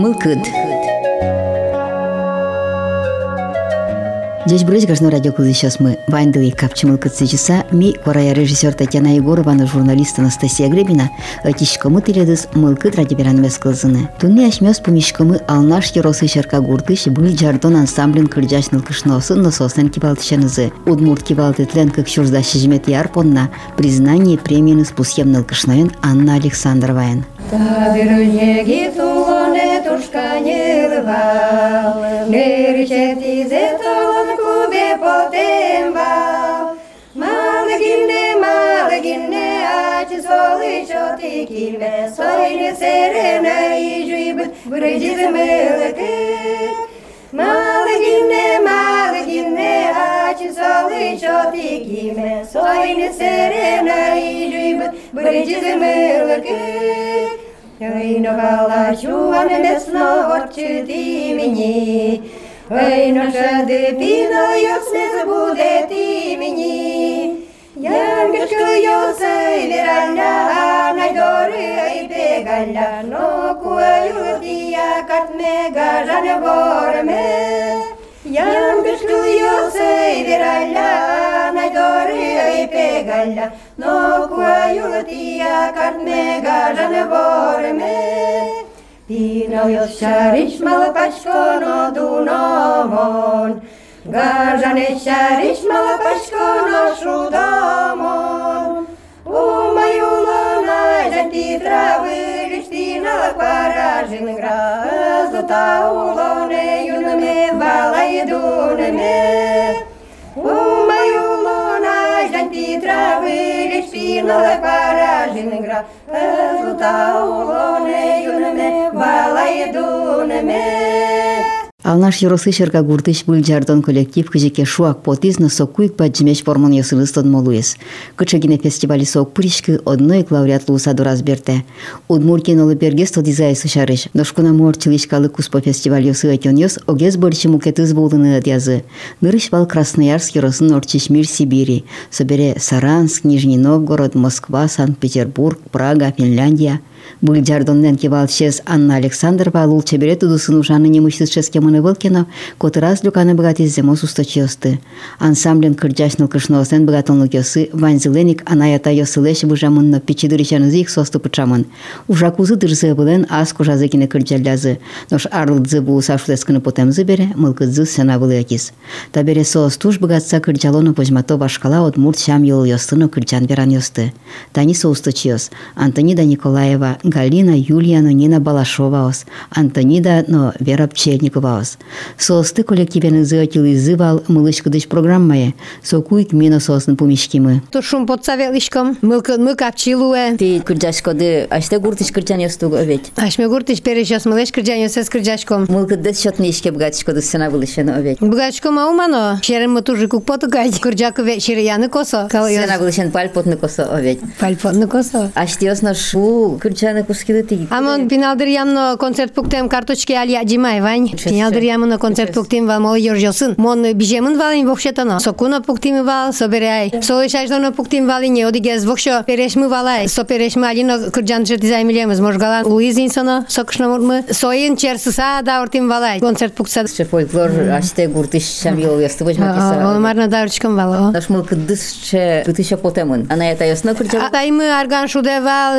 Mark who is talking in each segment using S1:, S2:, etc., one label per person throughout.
S1: Мылкыд. Здесь брысь гажно радио кузы сейчас мы вайндовый капчимыл кыцы часа ми корая режиссер Татьяна Егоровна журналист Анастасия Гребина атишкамы тиледыс мылкыт радиоверан мескылзыны. Туни ашмёс пумишкамы алнаш еросы шарка гуртыш был жардон ансамблин кырджаш нылкышносы нососнен кибалтышанызы. Удмурт кибалтытлен как шурзда шижмет ярпонна признание премии спусем нылкышноен Анна Александроваен.
S2: Кадырнеги тулоне тушканилвал, Нерчетизе толон кубе потембал. Малгинне, малгинне, ач солы чоти килме, Сойне серена и жуйб, брыдиз мылыки. Малгинне, малгинне, ач солы чоти килме, Сойне серена и жуйб, брыдиз мылыки. Ой, но галачу, не месно очі ти мені, Ой, но шади піною не забуде ти мені. Янгешко йосей віральня, найдори ай пегаля, но куаю тія картме гажане горме. Янгешко йосей віральня, найдори ай пегаля, но куаю тія картме гажане горме. Pino jos šariš mala paško no dunomon, Gažane šariš mala paško no šudomon. U maju lona ti travi liština paražin gra, Zlata ulone haber espino da é paragem negra, a é fruta o lonei o neme, balaia do neme.
S1: Алнаш юросы шерга гуртыш был жардон коллектив кыжеке шуак потиз на сокуик паджимеш формон ясылыстон молуес. Кычагине фестивали сок пуришки одной лауреат лусаду разберте. Удмуртин олы берге стодизай сышарыш. Дошкуна мор чилишкалы куспо фестиваль ясы айтон йос огез борчи мукетыз болдыны адязы. Нырыш вал Красноярск юросын орчиш мир Сибири. Собере Саранск, Нижний Новгород, Москва, Санкт-Петербург, Прага, Финляндия. Был жардоннен кевал шез Анна Александрова лул чебере тудусын ушаны немышсыз шеске мыны вылкено, кот раз люканы богат из земо сусточиосты. Ансамблен кырджашныл кышноосен богатонлык йосы ванзыленик анаята йосылеш выжамынно пичидыричаны зих состы пычамын. Ужакузы дырзы былен аз кужазы кине кырджалязы. Нош арлыдзы бу сашлескыны потемзы бере, мылкыдзы сена былы якис. Табере соос туш богатса кырджалону пожмато башкала от мурт шам йол йостыну кырджан веран йосты. Тани соусточиос. Антонида Николаева, Галина Юлияна Нина Балашоваос, Антонида но Вера Пчерниковаос. Солсты коллективен зыотил изывал мылышкыдыш программае, сокуик мина
S3: сосын пумишкимы. Тушум подсоветлишком, мылкын мы капчилуэ.
S1: Ты кырджашкоды, аште гуртыш кырджан ёстуг оветь.
S3: Ашме гуртыш перешёс мылыш кырджан ёсэс кырджашком.
S1: Мылкыдыс шотны ишке бгачкоды сына вылышен оветь.
S3: Бгачком аумано, шерым мы тужи кукпотугай, кырджаку вечере яны косо.
S1: Сына вылышен пальпотны косо оветь.
S3: Пальпотны косо.
S1: А Аште ёсно шу, кырджан кускиды ты.
S3: Амон пиналдыр ямно концерт пуктем карточки алия джимай вань. Пиналдыр ямно концерт пуктем ва мол йоржосын. Мон бижемын валин вохшетано. Сокуна пуктим вал соберай. Солышаждано пуктим валин не одигез вохшо перешмы валай. Со перешмы алино кырджан жет дизаймилемыз. Можгалан Луиз инсоно сокшно мурмы. Соин черсыса да ортим валай. Концерт пукса.
S1: Ше фольклор аште гуртыш шам йол йосты божмакиса.
S3: Олмарна даврчком вал.
S1: Наш мылкыдыш ше тутыша потемын. Ана это йосно кырджан.
S3: Атаймы арган шудевал,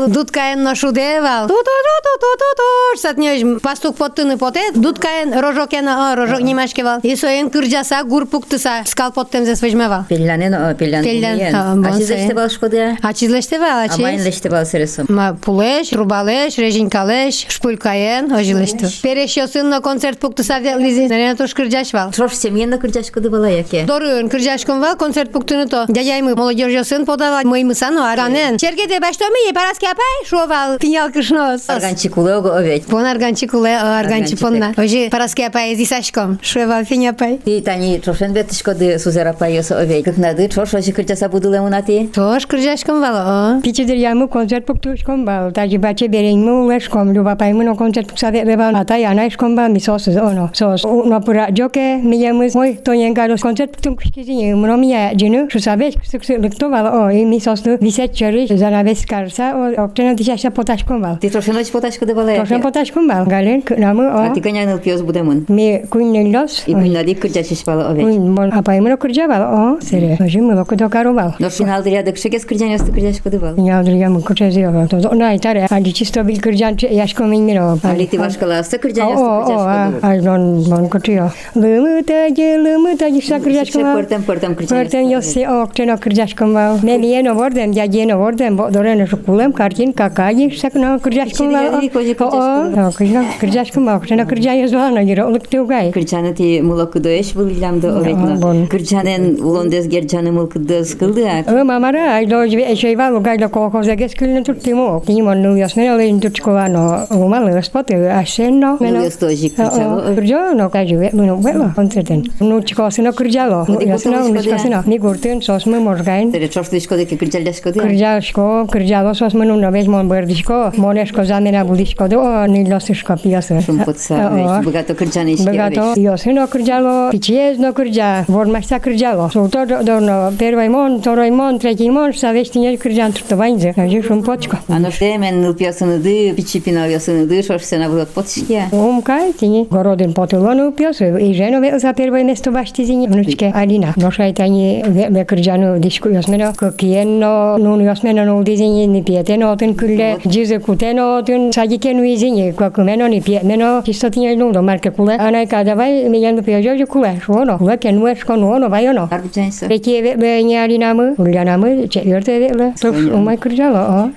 S3: ектеновал, дудкаен но шудевал. Ту ту ту ту ту ту ту. Сатнёж пастук поттыны поте, дудкаен рожокен о рожок немашкевал. И соен кырджаса гур пуктыса скал поттем зе свежмевал.
S1: Пелланен о пеллан.
S3: Пеллан, ha, bon,
S1: Ашизеште
S3: se.
S1: бал шкоды.
S3: А чизлештевал, а чиз?
S1: Амайнлеште бал сересом.
S3: Ма пулеш, трубалеш, режинкалеш, шпулькаен, ожилешту. Перешёсын на концерт пуктыса лизи. Нарена тош кырджашвал.
S1: Трош семьенно кырджашкоды бала яке.
S3: Дорын кырджашком вал концерт пуктыны то. Дядяймы молодежьосын подавал моим сану аранен. Чергеде баштоми е параски апай шовал пинял кышнос.
S1: Арганчи кулеого овет.
S3: Пон арганчи куле, арганчи
S1: Арганчи
S3: понна. Ожи параски апай зи сашком. Шовал пиня пай.
S1: Ти тани трошен ветишкоды сузера пайоса овет. Как нады трош ожи кырджаса будуле унати.
S3: Тош кырджашком вал о.
S4: Пичидер яму концерт пуктушком бал. Таji баче береңму лешком. Люба паймуно концерт пуксаве ребал. Ата яна ишком бал мисос оно. Сос на пура джоке миямус мой тонен гарос концерт пуктум кушкизи мно мия джину. Шусавеш ксуксу лыкто бал о и мисос висет чери занавес карса občana,
S5: když až se potaškoval. Ty
S4: trošku noč potaškovala? Trošku potaškoval.
S5: Galen,
S4: namu
S5: o... A ty konia
S4: nulpios budemun. Mi
S5: kuin nulpios. I kuin nadi kurja
S4: šešpala oveč. Kuin mon, a pa imeno kurjaval, o, sere. Mm. Noži
S5: mu loko dokaroval. No šinal drija dok šekes kurjanja stu
S4: kurja škodoval. Ja, drija mu kurja zioval. To ona i tare, a di čisto bil
S5: kurjan, jaško mi imiro. Ali
S4: ti
S5: vaškala
S4: stu
S5: kurjanja
S4: stu
S5: kurja škodoval.
S4: O, o, a non, non kurtio. Lumu tađe, lumu tađe, šta
S5: kurja škodoval. Portem,
S4: portem kurja škodoval. Portem, jos se okčeno kurja škodoval. Ne, nije no vordem, ja je no vordem, doreno
S5: šukulem, kar Martin
S4: Kakajih však, no, krđašku malo. O, krđašku, krđašku malo, krđana krđa
S5: je zvala, no, jer olik te
S4: ugaj.
S5: Krđana ti mulok doeš, vulilam do ovetno.
S4: Krđanen ulondes gerđane mulk des kıldı ak. O, mamara, ay do eşey var, ugaj do koko za geskilin tuttimu. Kim on nuyos meno lejn tutskova, no, umalı,
S5: spotu, asenno. Nuyos doji krđalo.
S4: Krđalo, no, kaj juve, meno, velo, koncerten. Nučko sino krđalo.
S5: Nučko
S4: sino, ni gurtin, sos mi morgain.
S5: Tere, čoš tuiško deke krđaljaško deke.
S4: Krđaljaško, krđalo, sos meno una vez mon ver disco, mon escosa me budisco do, ni los escopia
S5: se. Un potsa, bugato kerja
S4: ni
S5: siquiera.
S4: Bugato, yo se no kerja lo, pichies no kerja, vor mas ta kerja lo. So to do no, pero hay mon, toro hay mon, treki mon, sa vesti ni kerja antro to vainze, a. A
S5: no se men no piaso no di, pichi pina yo se no di, so se na bugat potsia.
S4: Um kai, tini, gorodin potulo no piaso, i ženo ve za prvo mesto vašti zini, vnučke Alina. No šajtani ve kerja no disco, yo se no, kokien no, no yo no no dizini ni pietno. την κουλέ, τζίζε κουτένο, την σαγική νουίζινη, κακουμένο νηπιέμενο, και στο την ελληνούδο μάρκε κουλέ, ανά καταβάει, μιλιάν το πιαζό και
S5: κουλέ,
S4: σουόνο, κουλέ και νουέρ σκονουόνο, βαϊόνο. Εκεί νιάρι να μου, κουλιά να μου, και ήρθε δέλε, το σούμα κρυζάλο,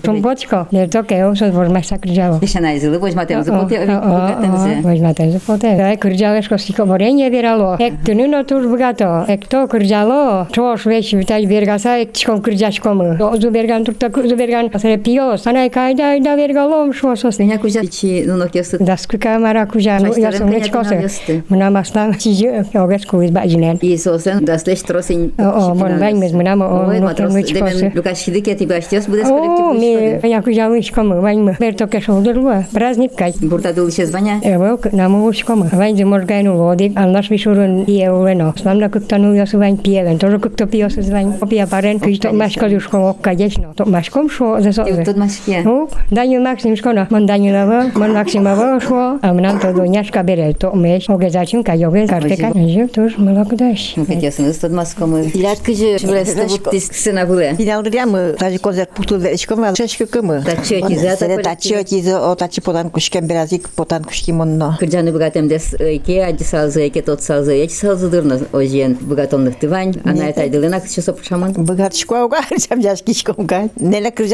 S4: τον πότσικο, δεν
S5: το και όσο βορμέσα κρυζάλο. Τι σανάζιλε,
S4: πώς ματέζε ποτέ, πώς ματέζε ποτέ. Κρυζάλε σκοστικό βορένιε διραλό, εκ του νούνο τους βγάτο, εκ το κρυζάλο, τόσο βέχει, βιτάζει βεργασά, εκ τσκον κρυζάσκο μου. Ζουβεργάν τουρτα, ζουβεργάν A repio sanai kaida ida gerga lom
S5: shosos ne hakuja chi no
S4: kyosu dasku kamara kuja
S5: no
S4: ya
S5: som
S4: nechko
S5: se
S4: mna masna chi ogesku izba jinen
S5: i so sen das lech trosin
S4: o mon bain mes mna
S5: mo
S4: no to nechko
S5: se lukas hidike ti bastios bude skolektiv
S4: o mi hakuja nechko mo bain me berto ke shodrua praznik
S5: kai burta dulce zvanya
S4: evo na mo nechko mo bain de morgainu vodi al naš vyšurun je uveno znam na kuktanu ja su bain pieven to pio se zvain opia paren kuj to maško juško okka ječno to maškom šo ze soze.
S5: Тут maşkiye.
S4: No, daňu Maxim škoda, man daňu lavo, man Maxim lavo šlo, a mnam to do ňaška bere, to meš, oge začím kaj, oge karteka, že to už milo kudaš.
S5: Pekjasınız, tutmaz komu. İlat kıcı, şuraya stavut diskisine bule.
S6: Finaldıryamy, taji kozet puktu verişkom, çeşkü kımı.
S5: Taçı ökize, ata
S6: Sere
S5: kolektiv.
S6: taçı ökize, o taçı potan kuşken birazcık potan kuşki monno.
S5: Kırcanı bogatem des ike, acı salzı ike, tot salzı ike, salzıdırны ojiyen bogatonluk tıvan. Ana etaydılına kışı sopu şaman.
S6: Bıgat şkoga,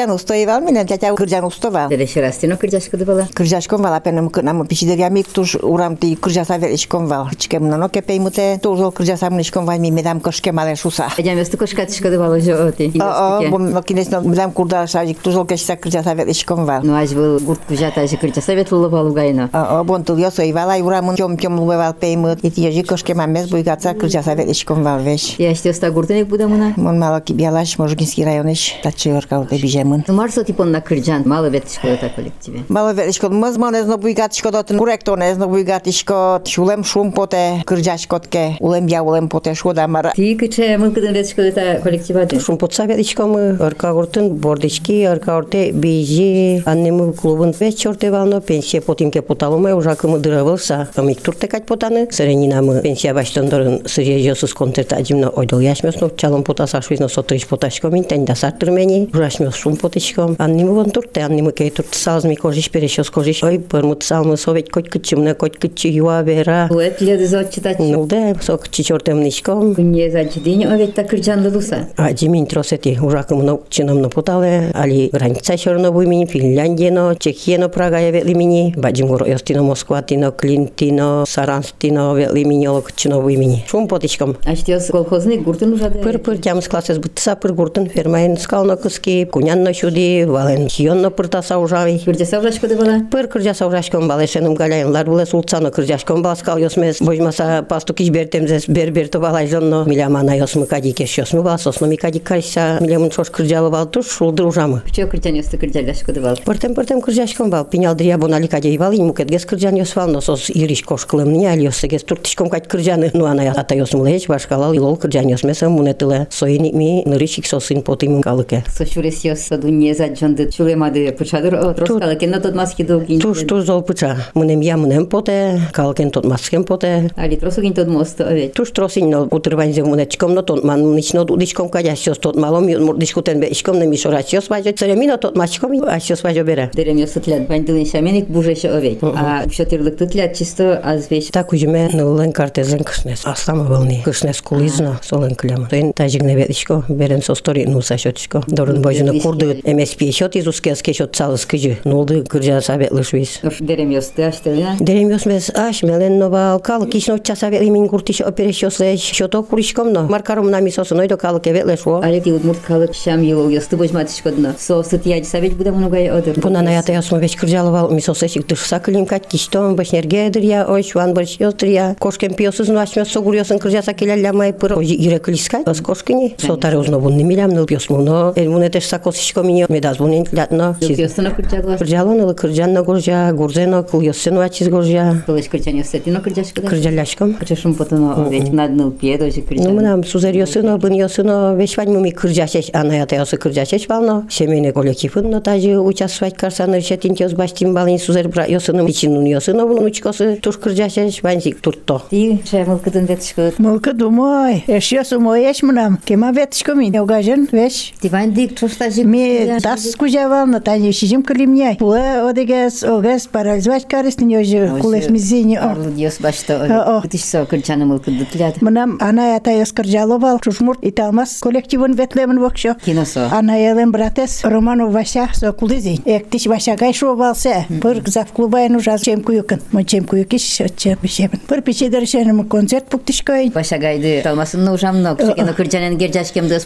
S6: крџаносто и валми на тјаќа крџаностова. Дели се растино крџашко да
S5: бала? Крџашком вала пенам
S6: нам пиши да вјами туш урам ти крџаса величком вал. Чекам на ноке пе имуте тужо крџаса мнишком вал ми медам кошке мале шуса.
S5: Ја место кошка тишко да бала жоти.
S6: А а бом на кинесно медам курда шажик тужо кешса крџаса величком вал.
S5: Ну аз бил гурт крџата же крџаса ветло вал гайна.
S6: А а бон тул јас и вала и урам кем кем лувал пе имут и тијажи кошке мамес бујгаца крџаса величком вал
S5: веш. Ја што ста гуртенек будамуна?
S6: Мон малок бјалаш можгински рајонеш тачи оркал да бижемун. bijemın.
S5: Марсо типон на кырджан, мало вет школата коллективе.
S6: Malo verişko, mızma ne zno buygatişko dotun, kurekto ne zno buygatişko, şulem şum pote, kırjaşkotke, ulem ya ulem pote, şoda mara.
S5: Ти кыче мылкыдын вет школата коллективады.
S7: Шумпотсавет ишкомы ыркагуртын бордички ыркаурте бейжи аннемы клубын веч чорте вално пенсия потимке поталумай ужакымы дырывылса амик туртекать потаны сыренинамы пенсия баштондорын сырье жосус концерт аджимно ойдол яшмесно чалым потаса швизно сотрич поташко мин тень дасар тырмени ужашмес шум потишком аннемы вон турте аннемы кей турт салзми кожиш перешос кожиш ой пырмыт салмы совет коть кычымны коть кычы юа бера
S5: Уэт леды зодчитач.
S7: Нулде, сок чичортем нишком,
S5: Күнне задчидин овет та кырджанды луса.
S7: А Димин тросети ужакымно чинамно потале, али граница шорно буймини, Финляндиено, Чехиено, Прага я велимини, баджим горо Йостино, Москватино, Клинтино, Саранстино велимини, локчино буймини. Шум потичком.
S5: Аштиос колхозник гуртын ужады.
S7: Пыр пыр тямс класses бутса пыр гуртын фермайын скално кыски, кунянно чуди, Валентинно пыртаса ужавый.
S5: Кырдяса ужашка бала?
S7: Пыр кырдяса ужашкан бала, эшенім галяйынлар бұлы султсаны кырдяшкан басқа йосмес, божмаса пастук иш бертемзес, бер бер то бала жонно, милямана йосмы кадик еш йосмы бала, сосно ми кадик кариса, милямын шош кырдялы бала туш, шулдыр ужамы.
S5: Чо кырдян йосты кырдяляшка бала?
S7: Пыртем пыртем кырдяшкан бала, пинял дрия бонали кадей бала, ему кет гес кырдян йос вал, но сос ириш кошкылым, не аль йосы гес туртышком кать кырдяны, ну ана ата йосмылы еш башкалал, илол кырдян йосмеса мунетылы, соиник ми нырышик сосын потым калыке.
S5: Сошурес йос заджонды чулемады пучадыр троскала кенно тот маски долгин
S7: Туш туш зол пуча. Мынем я мынем поте, калкен тот маскен поте.
S5: али тросугин тот мост овет
S7: Туш тросин но утрвань зе мунечком но тот ман нично дудичком кадясьос тот малом мурдишкутен бешком на мишорачьос важо церемино тот масчком асьос важо бере.
S5: дерем ёсутлят бандылын шаменик бужеше овет а шотырлык тутлят чисто аз веш
S7: Так ужиме нылын картезен кышнес. Аслама волни. Кышнес кулизно солен клема. Тен тажигне ветишко берен со стори нуса шотишко. Дорын божина курды MSP шот изускеске шот цалыс кыжы. Нолды кыржа саветлыш вис.
S5: дерем ёсты аштелина
S7: Дерем ёсмес аш мелен нова кал кишно часа вели мин куртиш оперещос леш шото куришком но маркаром на мисос нойдо кал кевет лешо.
S5: али ти удмурт калык шам йыл ёсты божматышкодно со сытияди савет буде мунугай одыр
S7: Бuna na yata yasma beş kırcalıval misos eşik dışsa kılim kat kişton baş nergedir ya oy şu an barış yozdur ya. Koşken piyosuz nu açmıyor soğuruyorsun kırcasa kilerlemay pır. Oji ire kiliskay. Bas koşkini. So tare uzno bunni milam nıl piyos muno. El mune teş sakos işko minyo. Medaz bunin latno.
S5: ёстына кырджадылар
S7: Kırcalı nılı kırcanna gorja. Gurzeno kıl yossenu açız gorja.
S5: кылыч кырчан ёстетино кырджашкыда
S7: Kırcalaşkom.
S5: Кырчашым потоно овет надныл пье дожи
S7: Ну,
S5: кырчан
S7: мынам сузер йосыно, бын йосыно, вешвань муми кыржашеш, ана ята йосы кыржашеш вално, семейный коллективын, но тажы участвовать карсан решетин тез баштим балин сузер бра йосыно, ичин нун йосыно, бун учкосы туш кыржашеш, ванзик турто.
S5: ти шемыл кыдын ветышкыт
S8: Мылка думай, эш ясу мой эш мынам, кема веточка ми, угажен веш.
S5: Тиван дик чоштажик
S8: Ми тас кузявал на тане шижим калимняй. Пуа одегес, огес парализовать карис не оже, кулес мизини.
S5: Арлы диос башта
S8: О, о.
S5: кытыш со кырчаны мыл кыдытлят
S8: Мынам ана ята яскыржаловал, чушмурт италмас коллективын ветлемін вокшо.
S5: киносо
S8: Ана елен братес Роману Вася со кулизи. Эктиш Вася гай шовалсе. Пыр зав клубайн ужаз чем куюкын. Мы чем куюкиш, чем бишебін. Пыр пичедер шенім концерт пуктишкой.
S5: Баша гайды талмасын ужамно кычекено кырчанен герджашкем дес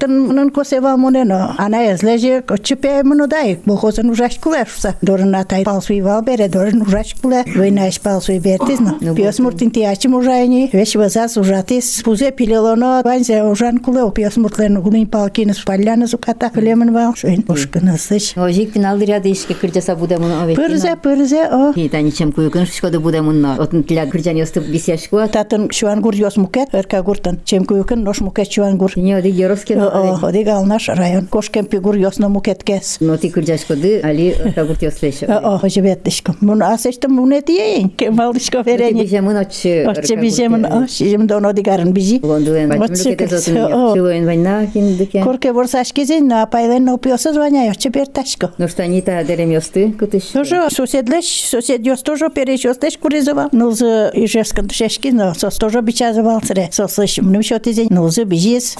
S5: tën në Kosova mune në
S8: ana e zlegje që pe e më në dajë, më kose në rrash kulesh, sa dorën ata i pasu i valbere, dorën në rrash kule, vëjna ish pasu i vertis në. Pjos mërtin ti aqim u rajni, veç vëzas u puze pilelona, banjë u rran kule, u pjos mërtin
S5: në gumin palkinës, paljanës u kata këlemën
S8: val, shojnë pushkënës
S5: ish. O zhiktin aldıryadı işki kırcasa bu da bunu avettin. Pırze,
S8: pırze o. Hitani çem kuyukun şkoda bu da bunu. Otun tila kırcan yostıp
S5: bisyaşkua. Tatın şuan
S8: gur yos muket, erka gurtan. Çem kuyukun noş muket şuan gur.
S5: Ne o di yoroskin
S8: одига наш район. Кошкен пигур йосно мукет кес.
S5: но ти кырджашкоды али тагурт ёслеш
S8: О, живеттишко. Мун асештем муне тиен. Кемалдишко верени.
S5: Бижемын очы
S8: Оче бижемин, о, шижим доно дигарын бижи.
S5: Лондуен
S8: Оче
S5: бачмын
S8: кес,
S5: кетет
S8: о.
S5: Чилуен война киндыке
S8: Корке борсаш кезен, но апайлен но пиоса звоня, оче берташко.
S5: Ну что они та дерем ёсты кытыш
S8: Тоже соседлеш, сосед ёс тоже перечёстеш куризова. Нулзы ижевскан тушешки, но сос тоже бичазывал сре. Сослыш, мнем счет изень, нулзы бижис,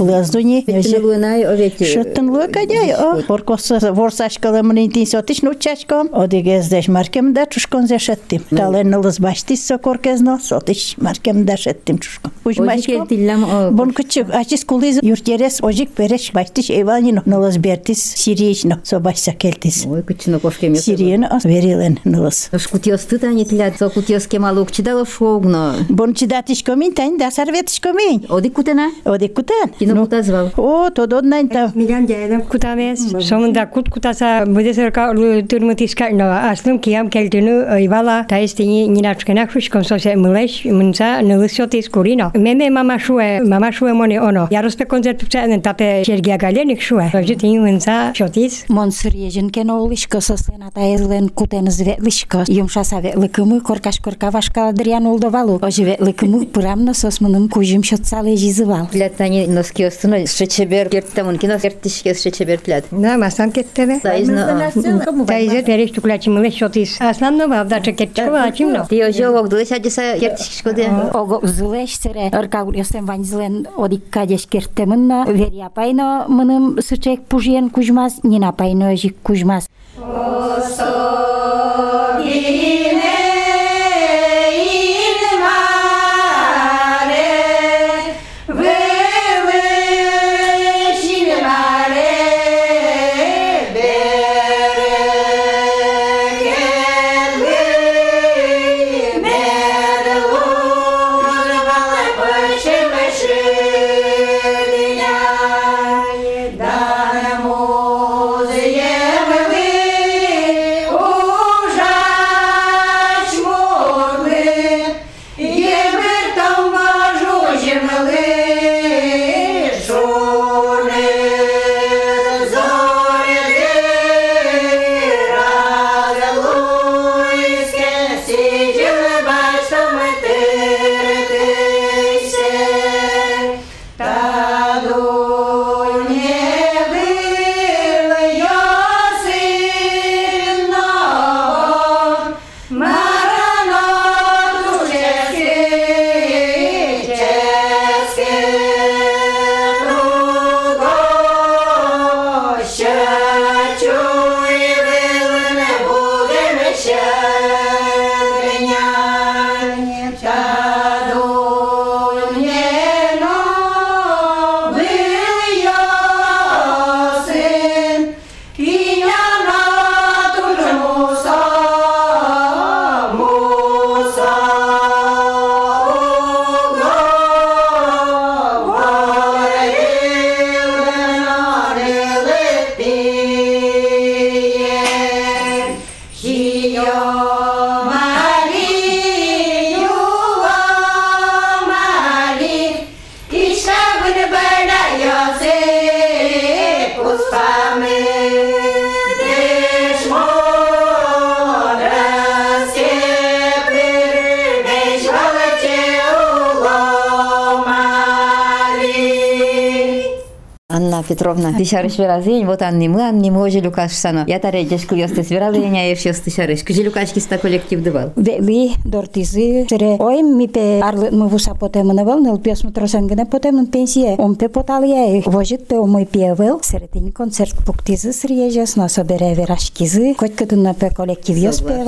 S8: кулаздуни.
S5: Тилуенай овет
S8: Шыттын лукадяй, о, боркосы ворсашкалы мнентин сотиш нучачком, одигездеш маркемда чушкон зешеттим. Тален нылыз баштис со коркезно, сотиш маркемда шеттим чушкон.
S5: Ожик
S8: Ужмачком.
S5: элтиллам
S8: Бон küçük açız kuliz yurtyeres ojik bereş baştiş evanino nılız bertis siriyişno so başsa keltis.
S5: Ой, кычыны кошкем ёсты
S8: Сирiyeni as verilen nılız.
S5: Шкут ёсты тани тилят со кут ёске малук чидало шогно
S8: Бон чидатиш комин тань да сарветиш комин.
S5: Оди кутена
S8: Оди кутан.
S5: кино кутазвал
S8: О, то доднайн та.
S4: Милан дядам кутамес. Сонunda kut kutasa bude serka tırmıtiska no aslım kiyam keltini ivala taistini ninaçkena kuşkon sose mleş mınsa nılısyotis kurino. Meme mama şue mama şue moni ono. Yarospe koncert tupsa tape şergiya galenik şue. Sojit mınsa şotis.
S9: Монсыр ежен кен олышко сослен атайрлен кутен зветлышко. Юмша саветлыкымы коркаш корка вашка дриан олдовалу. Ожи ветлыкымы пырамно сосмыным кужим шотсале жизывал.
S5: Тилят тани носки ёстыны шечебер герттемун кино герттишке шечебер тилят
S4: Да, масам кеттебе.
S5: Сайзно
S4: Тайзе тереш туклачи млеш şotis. Aslan no vavda çeketço açım no.
S5: Ти ожо огды садиса герттишке де
S9: Ого зылеш сере ыркаур ёсем ванзлен одикка дешкертемынна веряпайно мыным сычек пужиен кужмас, нинапайно жик кужмас.
S2: Ужас
S5: Петровна, тысячарыш веразень, вот анны мы, анны мы, ожи Лукаш сано. Я таре дешку ёсты свералыня, а еш ёсты шарыш. Кыжи Лукашки ста коллектив дывал.
S9: Вели, дортизы, тире, ой, ми пе арлы мы вуса потем на вал, нел пес мы тросангене потем пенсия. Он пе потал я, вожит пе омой пе вел, середин концерт пуктизы срежес, на собере верашкизы, хоть кытун на пе коллектив ёс пе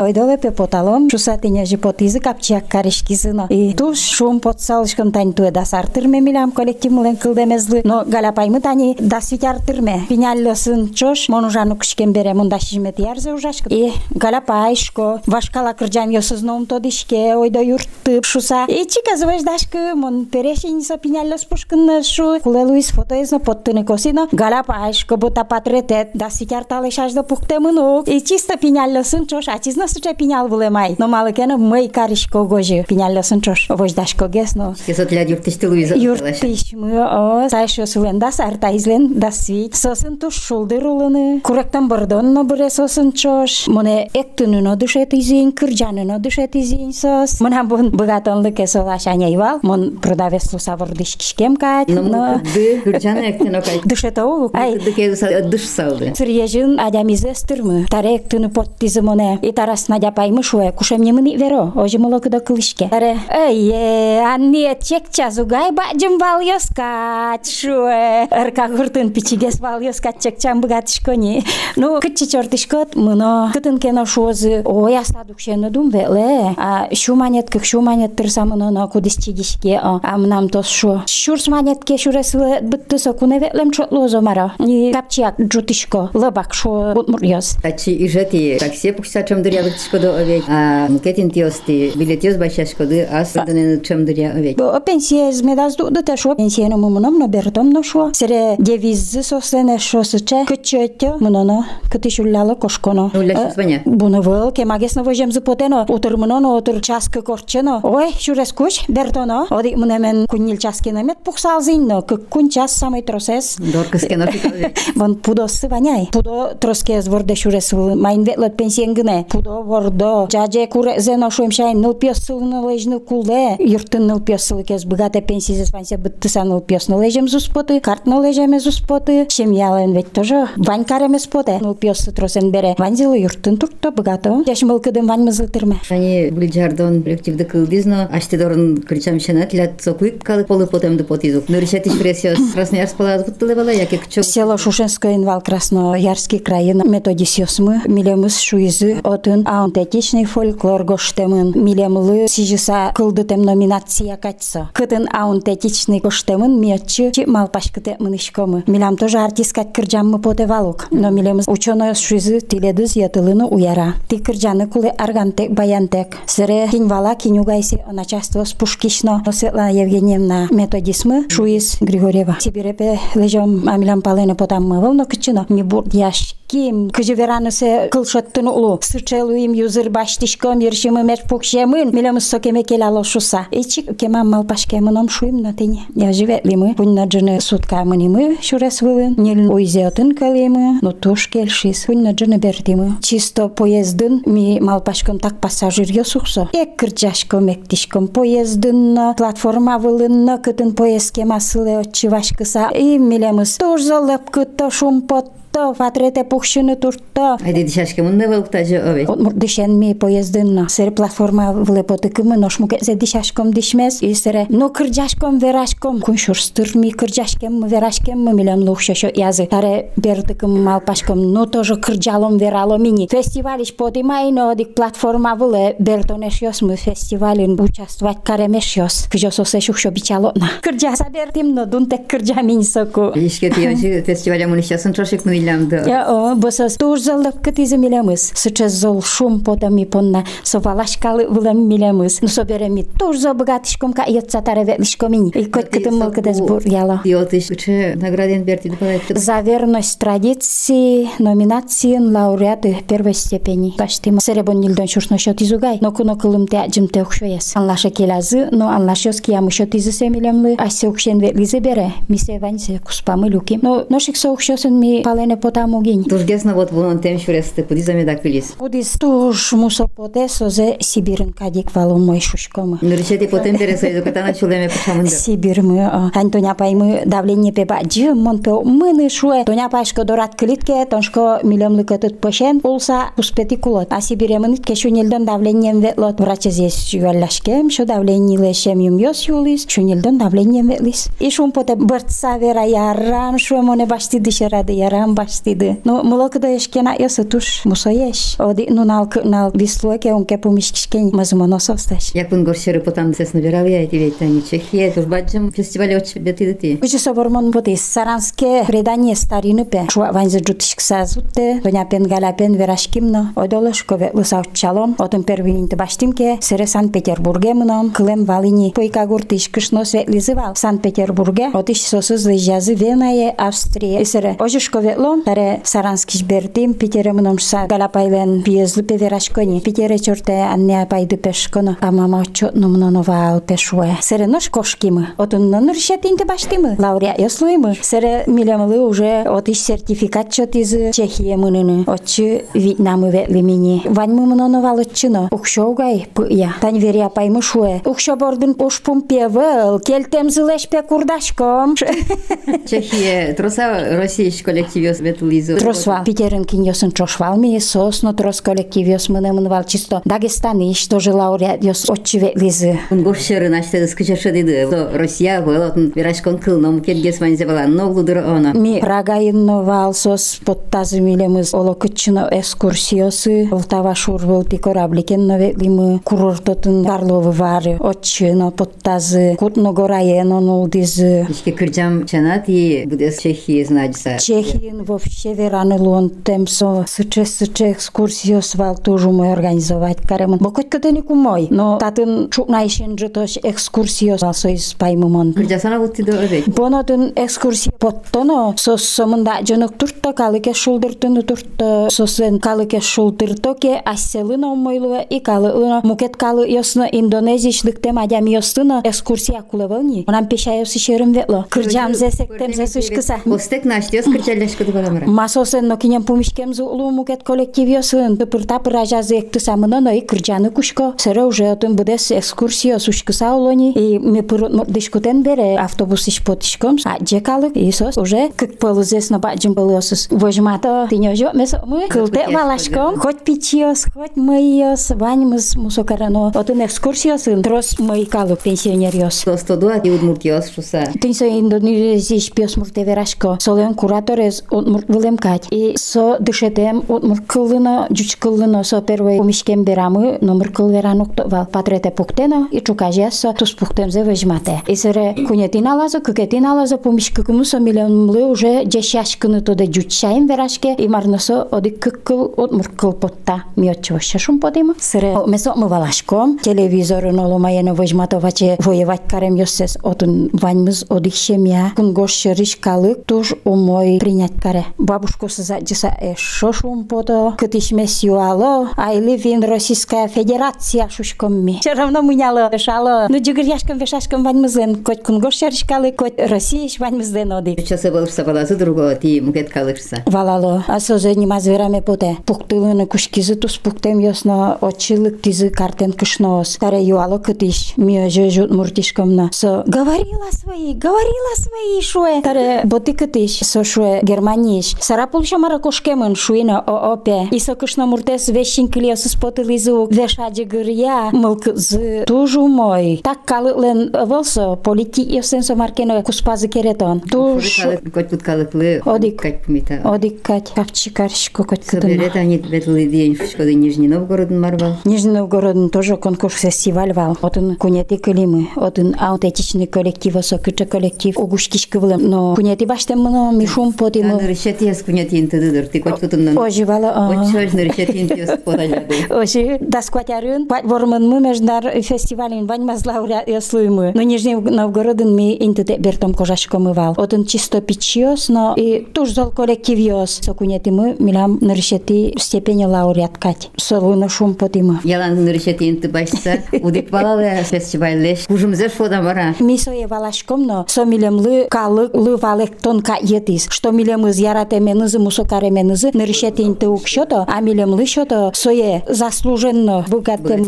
S9: ой дове пе поталом, шусатыня же потизы капчак карышкизына. И туш шум подсалышкан тань туе дасартыр мемилям коллектив мулен кылдемезлы, но галяпаймы тани да свитяртырме. Пиняллысын чош монужану кышкен бере мунда шижмет ярзе ужашкы. И галяпайшко вашкала кырджам ёсызном тодишке ойда юртып шуса. И чика звездашкы мон перешин со пиняллыс пушкын шу. Куле Луис фотоезно поттыны косино. Галяпайшко бута патретет да свитярталы шажда пухтемыну. И чисто пиняллысын чош ачизна суча пинял булемай. Но малыкена мый каришко гожи пиняллысын чош. Воздашко гесно.
S5: Кесот ля юртышты Луиза.
S9: Юртыш мы о сайшо сувен да сарта излен да свит. Сосын туш шулдыр улыны. Куректан бордон но буре сосын чош. Моне эктүнү но душет изин, кырджаны но душет изин сос. Мон бун богатонлы кесо лашаня ивал. Мон продавец луса вордыш кишкем кать.
S5: Но ды гырджаны эктено кай.
S9: Душет оу. Ай.
S5: Ды ке дыш салды.
S9: Сырьежин адямизе стырмы. Таре эктүнү поттизы моне. И тарас надя паймы шуэ. Кушем не мыни веро. Ожи молокыда кылышке. Таре. Эй, анне чек чазугай баджым вал ёскач шуэ. Рка гуртын пичиге свалгыз катчакчан бгатышко не. Ну, кытчы чортышкот, мына кытын кена шозы, ой, астадук шену дум веле. А шу манеткык, шу манет тырса мына на кудисчигишке, а мнам да тос шо. Шурс манетке шурасылы быттысы куне велем чотлу зомара. Ни капчак джутышко, лыбак шо бутмурьёз.
S5: Тачи ижети, таксе пуксачам дыря быттышкоду овек. А кетин тиости, билетиоз башашкоды, ас дынен чам дыря
S9: овек. Пенсия измедаз дуды ташо, пенсияны мумуном, мно бертом ношо. Сер Тере девизы сослене шосыче кычете муноно кытышуллалы кошконо.
S5: Уллешване.
S9: Буны вол кемагесно вожем запотено отурмуноно отур часкы корчено. Ой шурес куч бертоно. Оди мунемен куннил часкенемет пухсалзинно кы кун час самый тросес.
S5: Доркыскено фикале.
S9: Бон пудо сываняй. Пудо троскез ворде шурес вол майн ветлет пенсиенгне. Пудо вордо жаже курезено шуемшайн ныл на лежны куле. Юртын ныл песылы кез богатая пенсия звансе быттысан ныл песны лежем зуспоты. Карт належем зуспоты. Семьялен ведь тоже. Вань кареме споте. Ныл пьесы тросен бере. Вань зилы юртын турто богато. Яш мылкыдым вань мызылтырме.
S5: Они бульджардон коллективды кылдизно, аштедорын кричам шенат, лят сокуик калы полы потемды потизук. Нырышатиш пресиос Красноярск палат вуттылы бала, яке кчок.
S9: Село Шушенское инвал Красноярский край методисиосмы милемыз шуизы отын аунтетичный фольклор гоштемын милемлы сижиса кылдытем номинация качса. Кытын аунтетичный гоштемын миотчы чи малпашкыте мынышкомы. Милям тоже артист кать кырджаммы потевалук. Но милемыз ученый шуизы тиледыз ятылыны уяра. Ти кырджаны куле аргантек баянтек. Сыре кинвала кинюгайси начальство спушкишно Светлана Евгеньевна методисмы шуиз Григорьева. Сибирепе лежом амилям палене потаммы волно кычыно. Не бурд яш ким кыжы веранысе кылшоттын улу сычелу им юзыр баштишком ершимы мер пукшемын милемыз сокеме келало шуса ичик кемам малпашкемын ом шуим на тени я живет лимы пунна джыны сутка мынимы шурес вылын нелін ойзеотын калемы но туш келшис пунна джыны бертимы чисто поездын ми малпашком так пассажир ёсухсо эк кырджашком эктишком поездын платформа вылынна кытын поезд кемасылы отчывашкыса и милемыз туш залып кытто шумпот туртто фатрете пухшыны туртто
S5: Айде дишашке мунда валуктажы овет.
S9: Отмур дишен ми поездынна сер платформа влепотыкымы ношму кезе дишашком дишмес и сере но кырджашком верашком куншурстыр ми кырджашкем верашкем мы милем лухшошо язы таре бертыкым малпашком но тоже кырджалом верало мини фестивалиш подимай но дик платформа вле бертонеш ёс мы фестивалин участвовать каремеш ёс кыжо сосе шухшо бичалотна кырджа сабертим но дунтек кырджа мини соку
S5: Илишке тиёши фестиваля мунишасын чошик муилямды.
S9: Я босас туж залдап кытизы милемыз. Сычез зол шум потами понна совалашкалы вылам милемыз. Ну собереми туж за богатышком ка йотца тареветлишкомини. И кот кытым мылкыдес бур яла.
S5: Тиотыш, че награден берти.
S9: За верность традиции, номинации лауреаты первой степени. Таштима серебон нилдон шурсно счет изугай. Но куно кылым те аджим те ухшоес. Анлаша келазы, но анлашос киямы счет изы семилемлы. Асе ухшен ветлизе бере. Мисе ваньзе куспамы люки. Но ношик со ухшосен ми пален мене потамогињ.
S5: Туш десна вот во тем шуресте подизаме да
S9: квилис. Подис туш му со подесо за Сибирин кади квало мој шушкома.
S5: Но речете потем да переса и доката на чулеме почамун.
S9: Сибир му Антоња пај му давлење пеба джим монто мыны шуе. Тоња пашко дорат клитке тоншко милемликатот пошен улса успети кулот. А Сибире мынит кешунелдон давлењем ветлот. Врача зес юаллашкем шо давлењилешем юм јос юлис шунелдон давлењем ветлис. И шум поте брца вера јарам шуе моне башти дишерада јарам баштиды но мылакыда яшкена эсы туш мусаяш оди нунал нал бислоке он кепумиш кишкен мазмоно состаш
S5: як бун горсе репутанциясын берал я тебе тани чехия турбаджым фестиваль оч бетиды ти.
S9: Кучу собормон боди саранске предание старины пе. Шуа ванзе джутишк сазутте доня пен галяпен верашкимно. Одолошкове лысаучалом отын первининте баштимке сере Санкт-Петербурге мыном кылем валини. Пойкагурт ишкышно светлизывал Санкт-Петербурге отиш сосыз лыжазы Венае Австрия. Эсере ожышкове ло Тон, эре саранский бердим, питере мномса галапайлен пьезлы певерашкони, питере чорте анне апайды пешконо, а мама отчет нумноно ваал пешуэ. Сере нож кошкимы, отун нонур шетинте баштимы, лауреат яслуймы, сере милямлы уже от иш сертификат чот из чехия мыныны, отчы Вьетнамы ветлимини. Ваньмы мноно валыччыно, ухшоугай пыя, тань вере апаймы шуэ. Ухшо бордын ушпум певыл, келтем зылэшпе курдашком.
S5: Чехия, труса российский коллектив светлизо.
S9: Тросвал. Питерин киньосын чошвал мие сосно трос коллективиос мынемын вал чисто што тоже лауреат йос отчеве лизы.
S5: Он говшеры начты скачашы диды. То Россия голотын вирашкон кылном кедгес ванзе бала ноглудыр она.
S9: Ми Прагайын новал сос подтазы милемыз оло кыччыно экскурсиосы Волтава шурвыл ти корабликен нове лимы курортотын Карловы вары отчыно подтазы Кутно горайен онул дизы.
S5: Ишке кырджам чанат и будес Чехии знадиса.
S9: Чехиин вообще вераны лон темсо сыче сыче экскурсиос вал тоже мой организовать каремон. Бокоть ката нику мой, но татын чукнайшин житош экскурсиос вал соис паймымон.
S5: Кырджасана бутти до öbek.
S9: Бонотын экскурсия поттоно сос сомында жонок туртто калыке шулдыртыны туртто сосын калыке шулдыртоке асселыно мойлуа и калыно мукет калы ёсно индонезишлыктем адям ёстыно экскурсия кулевылни. Онам пешайосы шерым ветло. Кырджам зесектем зесушкыса.
S5: Остек наштес кырджалешка дыбаламыра.
S9: Масосен но кинем помишкем за улу мукет коллектив ёсын. Тыпырта пыража зекты самына но и кырджаны кушко. Сыра уже отын будес экскурсия сушкыса улони. И ми пырут мордышкутен бере автобус иш потишком. А джекалык и сос уже как полузес на баджим полосус. Вожмато ты не ожо месо мы кылте валашком. Хоть пичиос, хоть мыйос, ваньмыз мусокарано. Отын экскурсия сын трос мый калык пенсионер ёс.
S5: Тосто дуа и удмуртиос шуса.
S9: Тин со индонезиш пиос мурте верашко. Солен кураторез отмурт муртвылем кать. И со дышетем от муркылына, жучкылына со первой умишкем берамы, но муркыл веран уктовал. Патрете пуктена и чукажа со тус пуктемзе вежмате. И сыре кунети налаза, кукети налаза, помишкы кымы со милемлы уже джешашкыны тода жучшайм верашке и марносо оди кыккыл од муркыл потта. Миотчевоще шум подима. Сыре месо мывалашком, телевизорын олумаена вежматоваче воевать карем йосес отын ваньмыз одихшемя, кунгош шериш калык туш омой принять каре. Бабушку сазаджиса э шошум пото. Кытишмес юало. Live in Российская Федерация шушкомми. Все равно мыняло решало. Ну джигиряшкам вешашкам ваньмызен. Коть кун гошшериш калык, коть Россияш ваньмызден одик.
S5: Часы был сапаласы друго ти мукет калышса.
S9: Валало, а созе нима звераме поте. Пуктылыны кушкизы тус пуктем ясно очилык тизы картен кышноос. Таре юало кытиш, миоже жут муртишкомна. Со говорила свои, говорила свои шуе. Таре боти кытиш, со шуе маниш. Сара мара маракошкемын шуина о оопе. И сокышна муртес вещин килиосус потылизук. Вешаде гырья мылкзы тужу мой. Так калыклен вылсо полити йосен маркено куспазы керетон.
S5: Туш. Котпут калыклы.
S9: Одик.
S5: Кать пумита.
S9: Одик кать. Капчикарщику кать кутына.
S5: Соберет они ветлый день в школе Нижний Новгороден марвал.
S9: Нижний Новгород, тоже конкурс фестиваль вал. он, куняти калимы. Вот он, аутетичный коллектив, осокыча коллектив. Огушкишкы вылым. Но куняти баштем на мишум потимы
S5: reșetiesc cu netin tădădăr, te coci cu
S9: O
S5: jivala. O ce ne reșetin te sporajade.
S9: Ожи și da scoatearân, vorbim în mâmeș, dar festivalul în bani mas laurea eu sluimă. Nu nici Новгород ми интете бертом кожашко мывал. Отын чисто пичиос, но и туш зол коллективиос. Сокунети мы милям нарешети степени лауреат кать. Солуна шум потима.
S5: Ялан нарешети Удит башса, удик валале фестивалеш. Кужымзе шода вара.
S9: Ми сое валашком, но со милемлы калы лы валек тонка етис. Что милемыз зјарате менызы мусокаре менызы нарешете инте укшото амилем лышото сое заслуженно богатым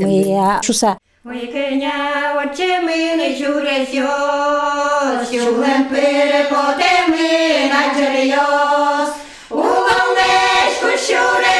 S9: чуса
S2: Ой, кеня, отче ми не журесьос, Юглен перепоте ми наджерьос, Улам
S9: нешку шуре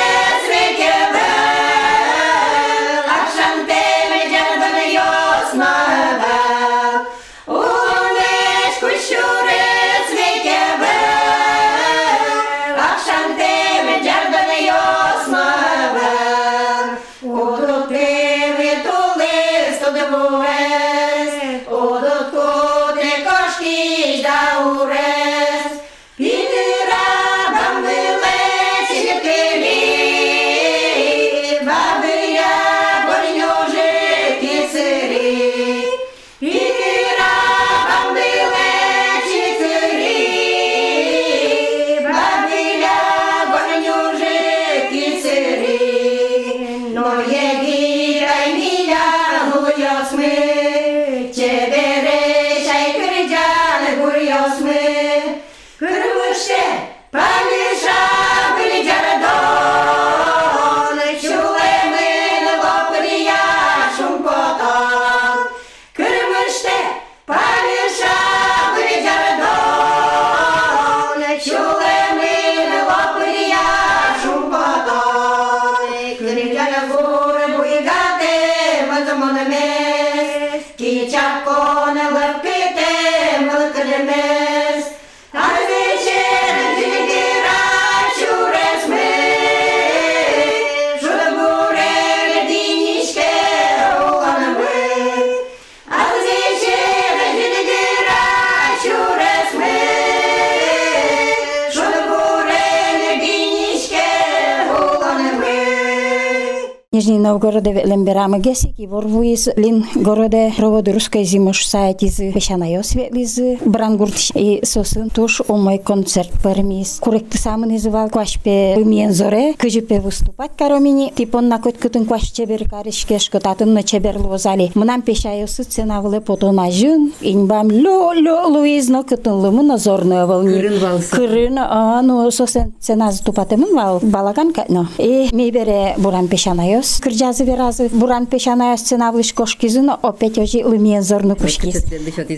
S9: лемберама гесики ворвуис лин городе проводу русской зимош сайтизы пешанайо светлизы брангурт и сосын туш омой концерт пермис. Корректы самы называл квашпе лымиен зоре кыжипе выступать каромини типон на кот кытын кваш чебер каришке шкотатын на чебер лозали. Мнам пешайосы ценавлы потона жын инбам ло ло луизно кытын лымы назорно волни.
S5: Кырын валсы.
S9: Кырын а ну сосен ценазы тупатемын вал балаган катно. И ми бере буран пешанайос кырджазы веразы буран пешанайос ценавлыш кошкизын опять ожи лымиен зорно кушкиз.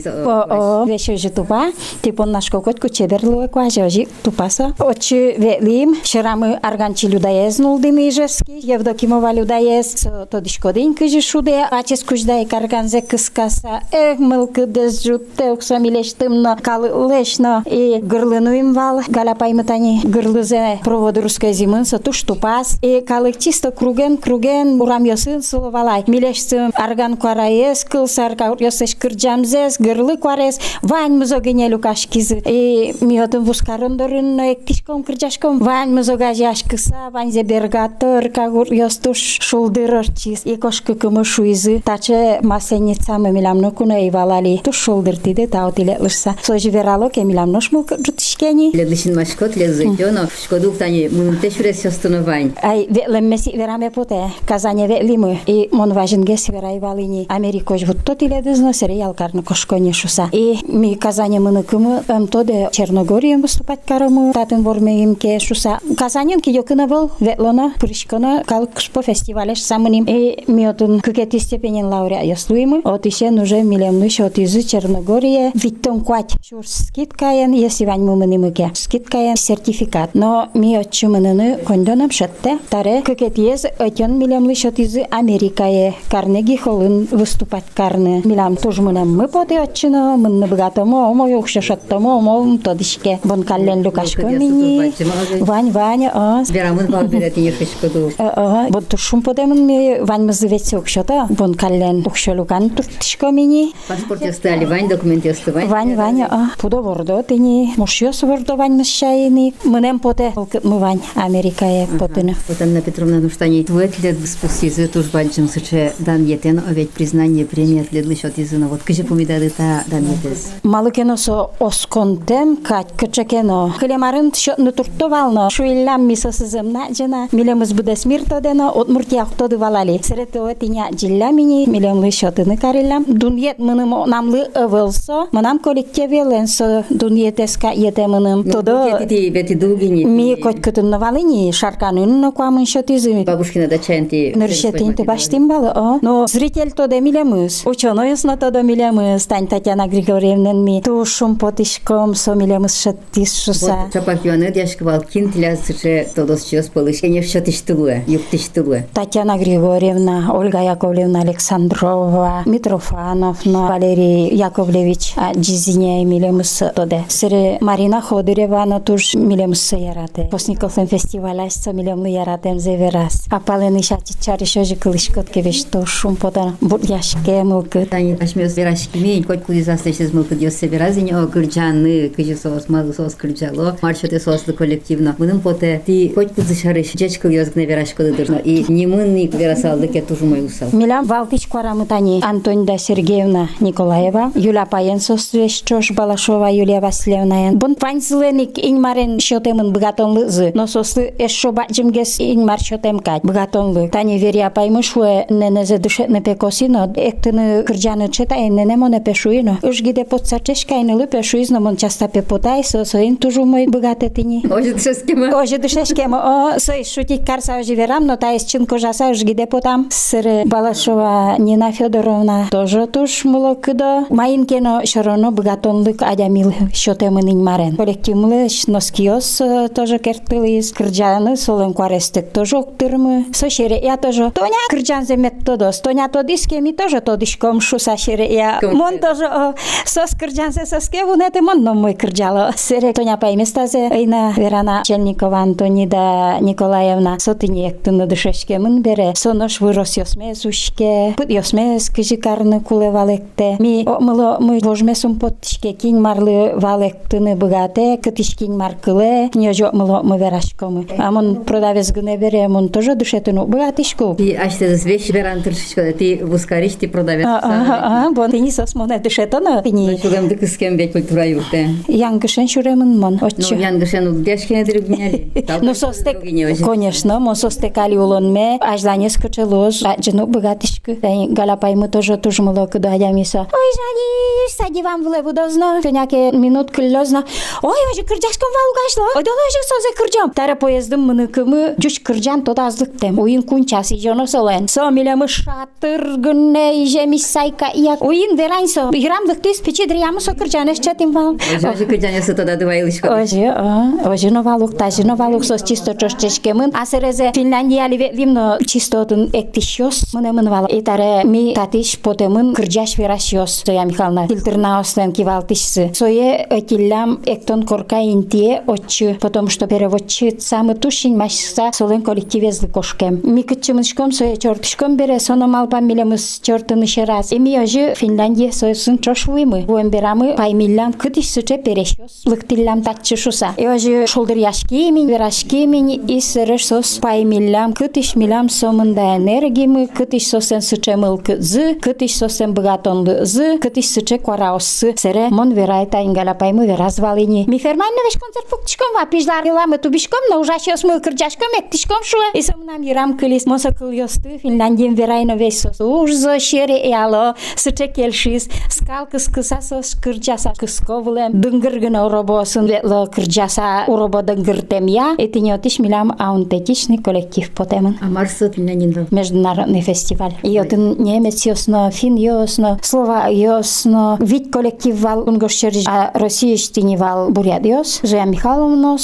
S9: О, о, веше же тупа, типон наш кокот кучебер луе кваже ожи тупаса. Очи велим, шрамы арганчи людаез нулдим ижевски, Евдокимова людаез, то дишкодин кыжи шуде, ачес куждай карганзе кыскаса, эх, мылкы дез жутте, окса милештымно, калылешно, и гырлынуим вал, галяпаймытани гырлызе проводы русской зимын, со туш тупас, и калык чисто круген, круген, урам йосын сыловалай, милештым арган квараез, кылсар йосеш кырджамзез, гырлы кварез, вань мызогене люкашкизы, и миотым вускарындырын, эктишком кырджашком, вань мызогажаш кыса, вань зебергатыр, кагур йостуш шулдырырчиз, и кошкы кымы шуизы, таче масеницамы миламно куна ивалали, туш шулдыртиде таутиле лышса. Сожи верало ке миламнош мул жутишкени.
S5: Ледышин машкот леззойдёно, шкодук тани мунте шурес сёстыновань.
S9: Ай, велеммеси вераме поте, казане велимы, и мон важенге сверай валини. Америкош вот тот иле дызно сериал карны кошконе шуса. И ми казане мыны кымы, эм тоде Черногорием выступать карымы, татын ворме им ке шуса. Казанен ки йокына был, ветлона, прышкона, калк по фестивалеш самыним. И ми отын кыкети степенен лауреа яслуимы, от ишен уже милемныш от изы Черногория, виттон куать. Шур скидкаен, если вань мымыны мыке. Скидкаен сертификат. Но ми отчымыныны кондонам шетте. Таре кыкетиез ötön милемныш от изы Америкае. Карнеги холын выступать карны. Милам туж мынам мы поте отчыно, мынны богатому, омо юкша шаттому, омо тодишке. Бон каллен лукашко мини. Вань, Вань, а.
S5: Берамын вал беретин шкодук.
S9: Ага, бон тушум подемын ми вань мызы ветсе укшота. Бон каллен укшолукан туртишко мини.
S5: Паспорт ястали, вань документ ястывань.
S9: Вань, Вань, а. Пудо вордо тени. Мушьос вордо вань мысшайни. Мынем поте. Мы Вань, Америкае потыны.
S5: Вот Анна Петровна, ну что они твет лет спустизы Турбанчым сычы дан етен ведь признание премия тледлы шот изына вот кыжы помидары та дан етес.
S9: Малыкено со осконтем кать кычекено. Хлемарын шотны туртто вално. Шуиллам мисосызым на жена. Милемыз будес мир дено, от муртиях тоды валали. Сретова тиня джилламини милемлы шотыны кариллам. Дуньет мыным намлы ывылсо. Мынам коллективелен со дуньетеска етемыным. Ну, Тодо ми котькытын валини шарканын квамын шотизы.
S5: Бабушкина дача энти.
S9: Ныршет Кинти баштин балы, Но зритель то да милямыз, ученый ясно то да милямыз, Тань Татьяна Григорьевна ми, ту шум потышком со милямыз шаттис шуса.
S5: Чапак юаны дяшка вал кинти лязыше тодос чёс полышение в шатыш тугла, юг тыш тугла.
S9: Татьяна Григорьевна, Ольга Яковлевна Александрова, Митрофанов, Валерий Яковлевич, Джизиня миллимыс то де. Сыре Марина Ходырева Ходыревна туш милямыз яраты. Постниковлен фестиваля со милямны яратем зеверас. Апален ишачи чарышож чари шожи кылышкот кевеш то шум подан. Бут яшке мылкыт.
S5: Тани ашмес верашки мень, коть кудизас лешез мылкы диос себеразини о кырджаны, кыжы соос, малы соос кырджало. Маршоте соослы коллективно. Мыным поте ти коть кудзышары жечкыл ёзгне верашко дыдырно. И немынный верасалды ке тужу мой усал.
S9: Милям Валтич Кварамытани, Антонида Сергеевна Николаева, Юля Паенсос Чош Балашова Юлия Васильевна. Бун панзыленик инмарен шотемын бгатонлызы, но сослы эшо бачимгес инмар шотем кать бгатонлы. Тани верия паймышуе не не задушетне пекосино, ектене кырджаны чета и не немо не пешуино. Уж гиде под сачешка и не лу пешуизно, мон часто пепота и со соин тужу мой богате тини.
S5: Оже душешкема.
S9: Оже душешкема. О, сой шутик карса оживерам, но та из чинко жаса уж гиде потам. Сыр Балашова Нина Федоровна тоже туш мулокыда. Майнкено шороно богатонлык адямил шотемынын марен. Коллективлы носкиос э, тоже кертылы из кырджаны, солен кварестек тоже октырмы. Со шере я тоже. Тоня кырджан земет тодос. Тоня тодиске ми тоже тодишком шуса шере я. Мон тоже о, сос кырджан се соске вунете мон но мой кырджало. Сере Тоня пайместазе. Эйна Верана Чельникова Антонида Николаевна. Сотыни ектыны дышешке мын бере. Сонош вырос йосме сушке. Пыт йосме скыжикарны куле валекте. Ми омыло мы вожме сум поттишке кинь марлы валектыны быгате. Кытиш кинь маркыле. Ньожо мыло мы верашкомы. А мон продавец гыне бере. Мон тоже душетыну быгатишку
S5: аз ще развееш веран тршичко да ти воскариш, ти продаваш.
S9: А, а, а, бо тени са на дешетана. Но
S5: Тогам да къскем бе култура юте.
S9: Ян гашен шуремен мон.
S5: Отче.
S9: Но
S5: ян гашен от
S9: гешкене дрегняли. Но со стек, конечно, мо со стекали улон ме, аж за не скочелош, а жену богатишка. Галяпай мы тоже тоже молоко доадям и миса. Ой, жани, сади вам в леву дозно, то няке минутка лёзно. Ой, оже кырджашкам валгашло. Ой, доложе со за кырджам. Тара поездым мыныкымы, жуч кырджан тот аздыктем. Да Ойын кун час и жоно солен. Со милемы шатыр гынне, ижемис сайка ияк. Ойын верайнсо. Играмдык тис печи дрямы со кырджанеш чатим вал.
S5: Оже кыджаня сытода дывайлышко.
S9: Оже, а, оже новалук, таже новалук сос чисто чошчешкемын. Асерезе Финляндияли ветливно чистотын эктишос. Мыне мын вал. Итаре ми татиш потемын кырджаш верашиос. Соя Михайловна фильтрна остен кивалтишсы. Сое этиллям эктон корка интие отчы, потому что переводчы самы тушин машса солен коллективезли кошкем. Ми кытчымышком сое чортышком бере соно малпа милемыз чортын еще раз. Эми ожы Финляндия соесын чошвуймы. Буэмберамы паймиллям кытиш сыче перешос. Лыктиллям татчы шуса. И ожы шулдыр яшки мин, верашки мин и сырыш сос паймиллям кытиш милям сомында энергимы, кытиш сосен сыче мыл кытзы, кытиш сосен богатонлы зы, кытиш сыче квараоссы. Сере мон верайта ингала паймы веразвалини. Ми ферманны веш концерт пуктишком ва пижлар иламы тубишком, но ужашиос мыл кырджашком эктишком шуа. И сомнам ирам кылис мосо кыл josty Finlandien viraino vessos urzo şeri ealo sıçı kelşis skal kıs kısasas kırcasa kıskovulem dıngırgın orobosun vetlo kırcasa urobo dıngırtem ya etinyotiş milam auntetişni kolektiv potemin.
S5: А Марса Финляндинда?
S9: Международный фестиваль. И один немец ясно, фин ясно, слова ясно. Вид коллектив вал унгошчерж, а Россия штини вал бурят яс. Зоя Михайловна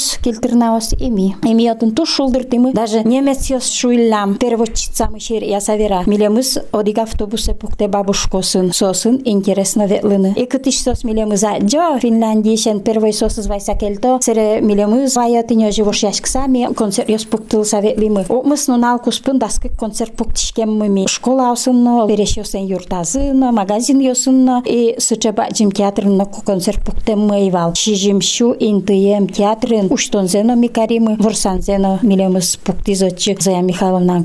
S9: нас, и ми. И ми отын туш шулдыр тимы. Даже немец яс шуиллам. Первоч мы шер я савера. Милемыз одига автобусе пукте бабушкосын, сосын интересно ветлыны. И кытыш сос милемыз а джо Финляндии шен первый сос звайса келто, сере милемыз вая тиньо живош яшкса, ми концерт яс пуктыл саветлимы. О мысно налку спын даскы концерт пуктишкем мы ми. Школа осынно, переш йосен юртазыно, магазин йосынно, и сыча бачим театрын но концерт пуктем мыйвал. Шижим шу интыем театрын уштон зено микаримы, ворсан зено милемыс пуктизотчы Зая Михайловна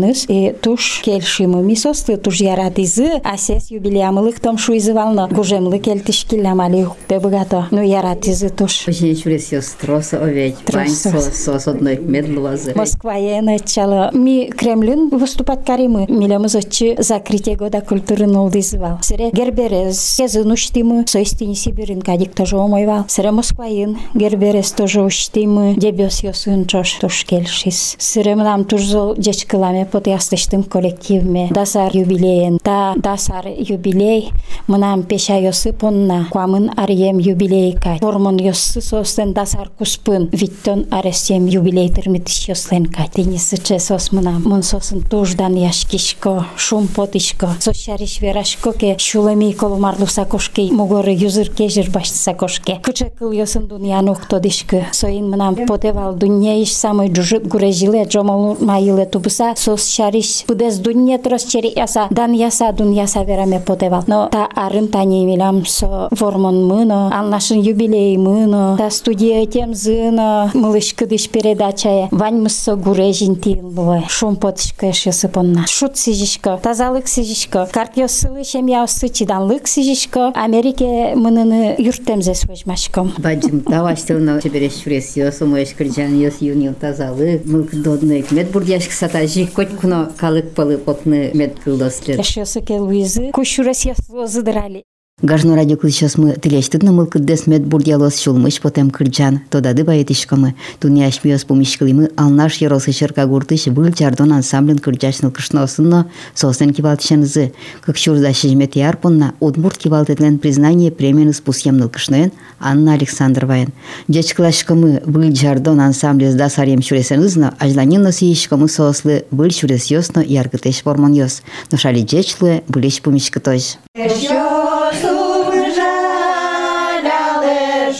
S9: кайныс и э, туш келшимы мисосты туш яратизы асес юбилеямылык том шуизы валны. Гужемлы кельтишки келтиш килямали богато ну яратизы туш.
S5: Женщуре сестроса
S9: овеч
S5: пань сос одной медловазы
S9: Москва я начала ми Кремлин выступать каримы. Милемыз отчи закрытие года культуры нолдизвал сере герберез езын уштимы соистини сибирин кадик тоже омойвал. Сере Москваин герберез тоже уштимы. Дебес ёсын чош туш келшис сере мынам турзол жечкыламе podjaslištim kolektivmi. Dasar jubilejen, ta dasar jubilej, mınam peşa yosu ponna, kuamın ariyem jubiley kaç. Formon yosu sosten dasar kuspın, vitton aresiyem jubiley tırmitiş yoslen kaç. Denisi çe sos mınam, mın sosun tujdan yaşkişko, şum potişko, sosyariş veraşko ke, şulemi kolumarlu sakoşke, mugore yüzür kejir başlı sakoşke. Kıçakıl yosun dünyanın uktodişkı, soyin mınam poteval dünya iş samoy cüjüt gurejile, comalur mayile tubusa, sos шариш пудес дунья трос чери яса дан яса дун яса вераме потевал но та арын та не милям со вормон мыно анлашын юбилей мыно та студия тем малышка мылыш передача, передачая вань мысо гурежин тилбой шум потышка шесыпонна шут сижишка тазалык сижишка картё сылы шемья сычидан лык сижишка америке мыныны юрттемзе свежмашком
S5: бадим давай стылно тебереш шурес ёсу моеш кырджан ёс юнил тазалык мылк додны мед бурдяшк сатажи кот куно калык палы потны мед кылдослер.
S9: Ешесы ке Луизы. Кушурас яслозы драли.
S5: Гажно радио кылычас мы тилештыдны мыл кыддес мед бурдялос шулмыш потем кырджан. Тодады баятишкамы. Туняш миос помишкылымы алнаш еросы шырка гуртыш был жардон ансамблен кырджашныл кышносынно сосен кивалтышанызы. Как шурда шижмет ярпонна удмурт кивалтетлен признание премияны спусемныл кышноен Анна Александроваен. Дечкылашкамы был жардон ансамблес да сарем шуресенызно ажланинно сиишкамы сослы был шурес йосно яргытеш формон йос. Но шали джечлы былиш помишкытoj.
S2: Що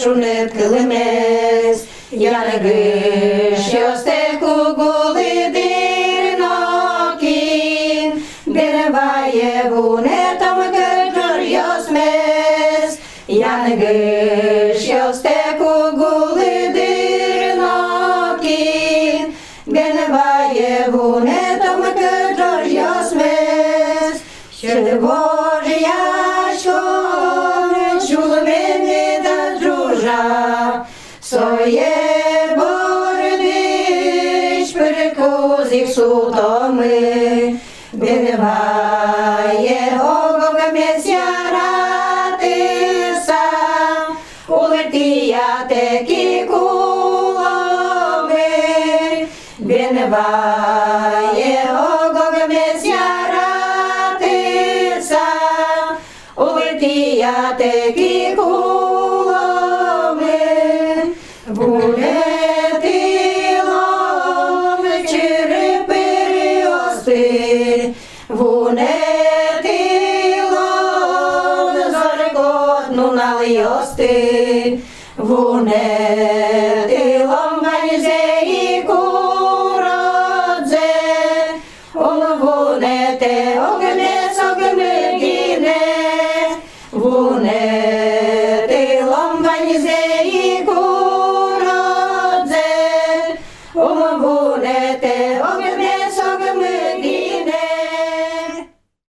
S2: сумжаляли шунит килимес, я не гиш, що стельку гули дирнокін, біневає вуне там кеджор йосмес, я не гиш, що стельку гули дирнокін, біневає вуне там кеджор йосмес, Ще сутоми, Беневає